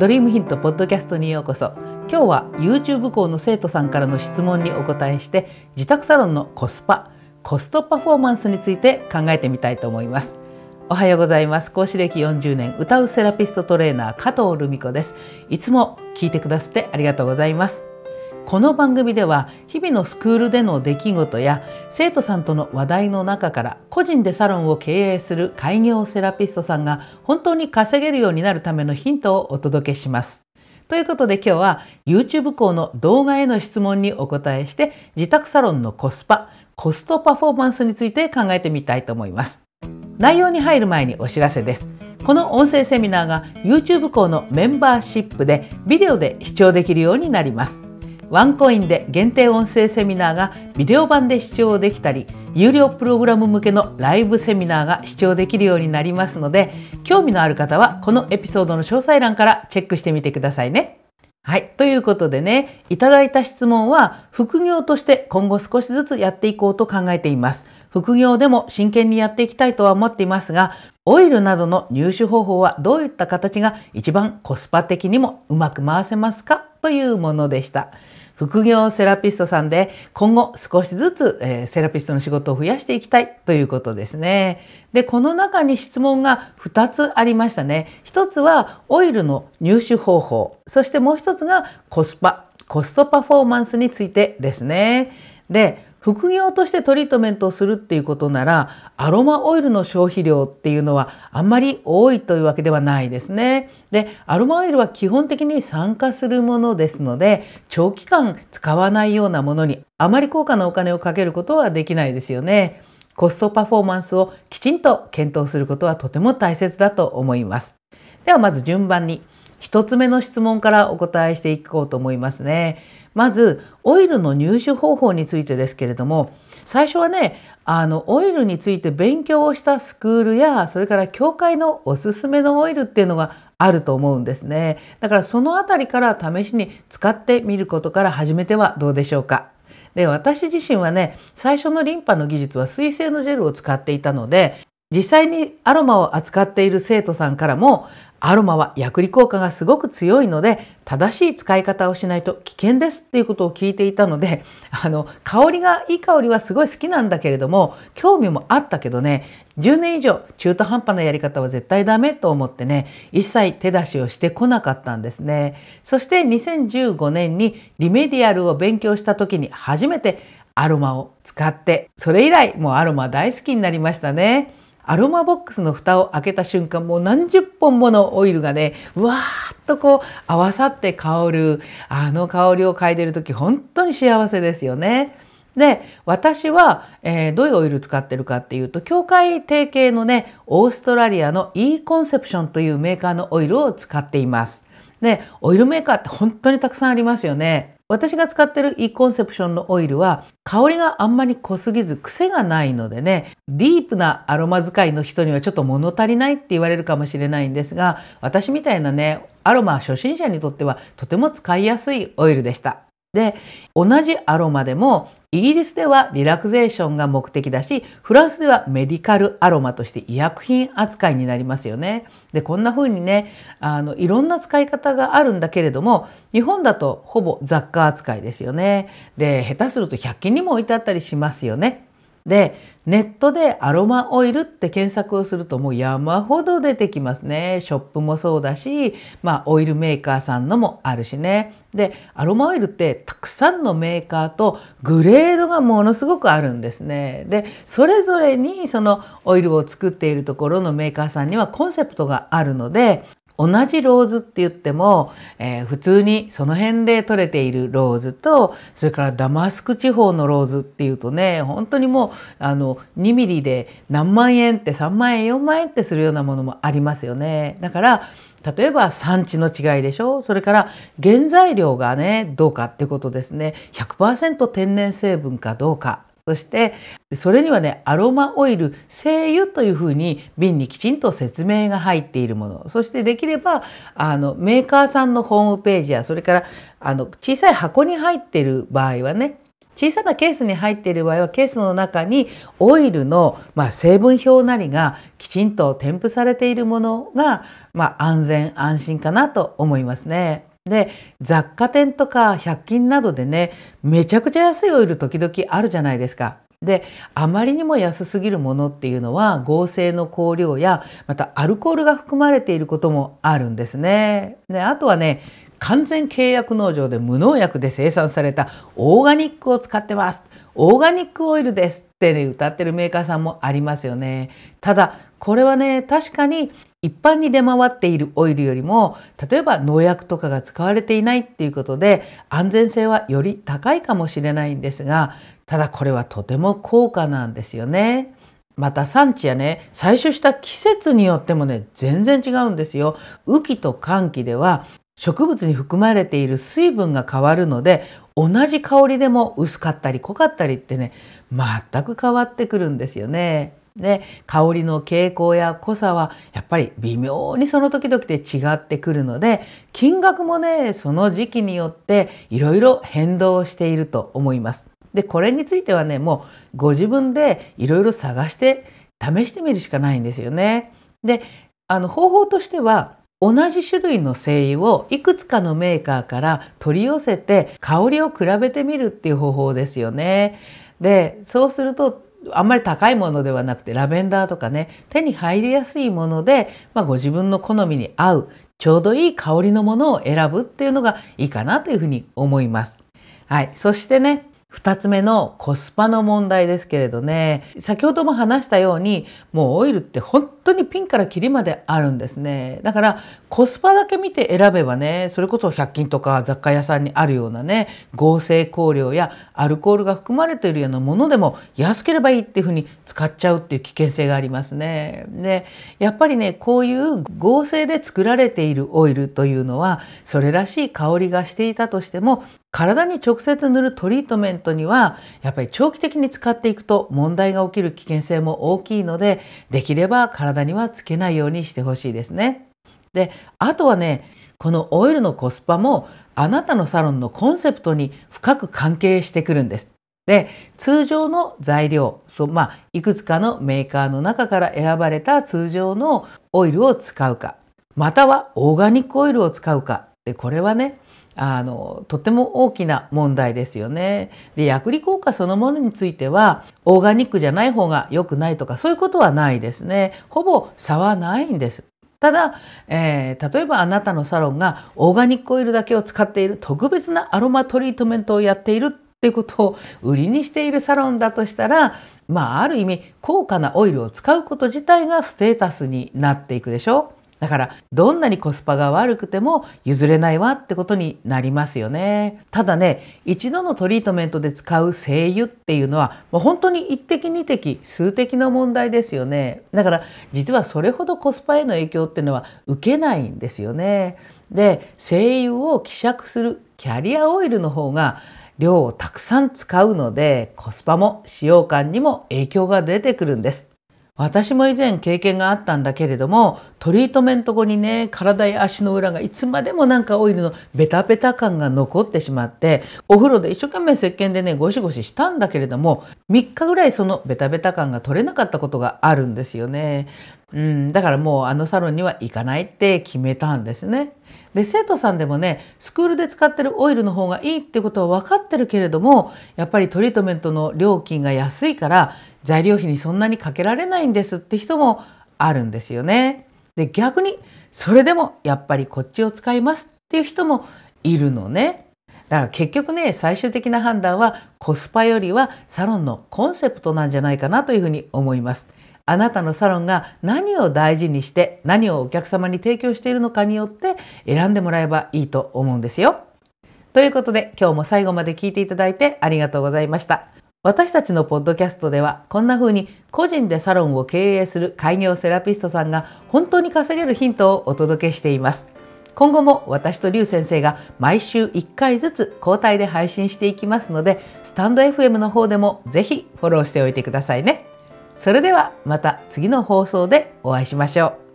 ドリームヒントポッドキャストにようこそ。今日は YouTube 校の生徒さんからの質問にお答えして自宅サロンのコスパコストパフォーマンスについて考えてみたいと思います。おはようございます。講師歴40年歌うセラピストトレーナー加藤留美子です。いつも聞いてくださってありがとうございます。この番組では日々のスクールでの出来事や生徒さんとの話題の中から個人でサロンを経営する開業セラピストさんが本当に稼げるようになるためのヒントをお届けします。ということで今日は YouTube 校の動画への質問にお答えして自宅サロンのコスパコストパフォーマンスについて考えてみたいと思います。内容に入る前にお知らせです。この音声セミナーが YouTube 校のメンバーシップでビデオで視聴できるようになります。ワンコインで限定音声セミナーがビデオ版で視聴できたり有料プログラム向けのライブセミナーが視聴できるようになりますので興味のある方はこのエピソードの詳細欄からチェックしてみてくださいね。はい。ということでね、いただいた質問は副業として今後少しずつやっていこうと考えています。副業でも真剣にやっていきたいとは思っていますが、オイルなどの入手方法はどういった形が一番コスパ的にもうまく回せますか？というものでした。副業セラピストさんで今後少しずつ、えー、セラピストの仕事を増やしていきたいということですね。でこの中に質問が2つありましたね。1つはオイルの入手方法そしてもう1つがコスパコストパフォーマンスについてですね。で副業としてトリートメントをするっていうことならアロマオイルの消費量っていうのはあんまり多いというわけではないですね。でアロマオイルは基本的に酸化するものですので長期間使わないようなものにあまり高価なお金をかけることはできないですよね。コストパフォーマンスをきちんと検討することはとても大切だと思います。ではまず順番に1つ目の質問からお答えしていこうと思いますね。まずオイルの入手方法についてですけれども最初はねあのオイルについて勉強をしたスクールやそれから教会のおすすめのオイルっていうのがあると思うんですね。だからその辺りから試しに使ってみることから始めてはどうでしょうか。で私自身はね最初のリンパの技術は水性のジェルを使っていたので実際にアロマを扱っている生徒さんからもアロマは薬理効果がすごく強いので正しい使い方をしないと危険ですっていうことを聞いていたので あの香りがいい香りはすごい好きなんだけれども興味もあったけどね10年以上中途半端なやり方は絶対ダメと思ってね一切手出しをしてこなかったんですねそして2015年にリメディアルを勉強した時に初めてアロマを使ってそれ以来もうアロマ大好きになりましたね。アロマボックスの蓋を開けた瞬間もう何十本ものオイルがねうわーっとこう合わさって香るあの香りを嗅いでる時本当に幸せですよね。で私は、えー、どういうオイル使ってるかっていうと協会提携のねオーストラリアの e コンセプションというメーカーのオイルを使っています。でオイルメーカーって本当にたくさんありますよね。私が使ってる e コンセプションのオイルは香りがあんまり濃すぎず癖がないのでねディープなアロマ使いの人にはちょっと物足りないって言われるかもしれないんですが私みたいなねアロマ初心者にとってはとても使いやすいオイルでした。で同じアロマでもイギリスではリラクゼーションが目的だしフランスではメディカルアロマとして医薬品扱いになりますよね。でこんな風にねあのいろんな使い方があるんだけれども日本だとほぼ雑貨扱いですよね。で下手すると100均にも置いてあったりしますよね。でネットでアロマオイルって検索をするともう山ほど出てきますね。ショップもそうだし、まあ、オイルメーカーさんのもあるしね。でアロマオイルってたくさんのメーカーとグレードがものすごくあるんですね。でそれぞれにそのオイルを作っているところのメーカーさんにはコンセプトがあるので同じローズって言っても、えー、普通にその辺で取れているローズとそれからダマスク地方のローズっていうとね本当にもうあの2ミリで何万円って3万円4万円ってするようなものもありますよね。だから例えば産地の違いでしょ？それから原材料がねどうかってことですね。100%天然成分かどうか。そしてそれにはねアロマオイル精油というふうに瓶にきちんと説明が入っているものそしてできればあのメーカーさんのホームページやそれからあの小さい箱に入っている場合はね小さなケースに入っている場合はケースの中にオイルの、まあ、成分表なりがきちんと添付されているものがまあ、安全安心かなと思いますね。で雑貨店とか100均などでねめちゃくちゃ安いオイル時々あるじゃないですか。であまりにも安すぎるものっていうのは合成の香料やまたアルコールが含まれていることもあるんですね。であとはね完全契約農場で無農薬で生産されたオーガニックを使ってますオーガニックオイルですってね歌ってるメーカーさんもありますよねただこれはね確かに一般に出回っているオイルよりも例えば農薬とかが使われていないっていうことで安全性はより高いかもしれないんですがただこれはとても高価なんですよね。また産地やね採取した季節によってもね全然違うんですよ。雨季と寒季では植物に含まれている水分が変わるので同じ香りでも薄かったり濃かったりってね全く変わってくるんですよね。で香りの傾向や濃さはやっぱり微妙にその時々で違ってくるので金額もねその時期によっていろいろ変動していると思います。でこれについてはねもうご自分でいろいろ探して試してみるしかないんですよね。であの方法としては同じ種類の精油をいくつかのメーカーから取り寄せて香りを比べてみるっていう方法ですよね。でそうするとあんまり高いものではなくてラベンダーとかね手に入りやすいもので、まあ、ご自分の好みに合うちょうどいい香りのものを選ぶっていうのがいいかなというふうに思います。はい、そしてね2つ目のコスパの問題ですけれどね先ほども話したようにもうオイルって本当にピンからキリまであるんですねだからコスパだけ見て選べばねそれこそ100均とか雑貨屋さんにあるようなね合成香料やアルコールが含まれているようなものでも安ければいいっていうふうに使っちゃうっていう危険性がありますね。でやっぱりねこういう合成で作られているオイルというのはそれらしい香りがしていたとしても体に直接塗るトリートメントにはやっぱり長期的に使っていくと問題が起きる危険性も大きいのでできれば体にはつけないようにしてほしいですね。であとはねこのオイルのコスパもあなたのサロンのコンセプトに深く関係してくるんです。で通常の材料そう、まあ、いくつかのメーカーの中から選ばれた通常のオイルを使うかまたはオーガニックオイルを使うかでこれはねあのとても大きな問題ですよね。で薬理効果そのものについてはオーガニックじゃない方が良くないとかそういうことはないですね。ほぼ差はないんです。ただ、えー、例えばあなたのサロンがオーガニックオイルだけを使っている特別なアロマトリートメントをやっているっていうことを売りにしているサロンだとしたらまあある意味高価なオイルを使うこと自体がステータスになっていくでしょう。だからどんなにコスパが悪くても譲れないわってことになりますよね。ただね一度のトリートメントで使う精油っていうのはもう本当に一滴二滴数滴の問題ですよね。だから実はそれほどコスパへの影響っていうのは受けないんですよね。で精油を希釈するキャリアオイルの方が量をたくさん使うのでコスパも使用感にも影響が出てくるんです。私も以前経験があったんだけれどもトリートメント後にね体や足の裏がいつまでもなんかオイルのベタベタ感が残ってしまってお風呂で一生懸命石鹸でねゴシゴシしたんだけれども3日ぐらいそのベタベタ感が取れなかったことがあるんですよね。うん、だからもうあのサロンには行かないって決めたんですね。で生徒さんでもねスクールで使ってるオイルの方がいいってことは分かってるけれどもやっぱりトリートメントの料金が安いから材料費にそんなにかけられないんですって人もあるんですよね。で逆にそれでもやっぱりこっちを使いますっていう人もいるのね。だから結局ね最終的な判断はコスパよりはサロンのコンセプトなんじゃないかなというふうに思います。あなたのサロンが何を大事にして何をお客様に提供しているのかによって選んでもらえばいいと思うんですよ。ということで今日も最後まで聞いていただいてありがとうございました。私たちのポッドキャストではこんな風に個人でサロンを経営する開業セラピストさんが本当に稼げるヒントをお届けしています。今後も私と劉先生が毎週1回ずつ交代で配信していきますのでスタンド FM の方でもぜひフォローしておいてくださいね。それではまた次の放送でお会いしましょう。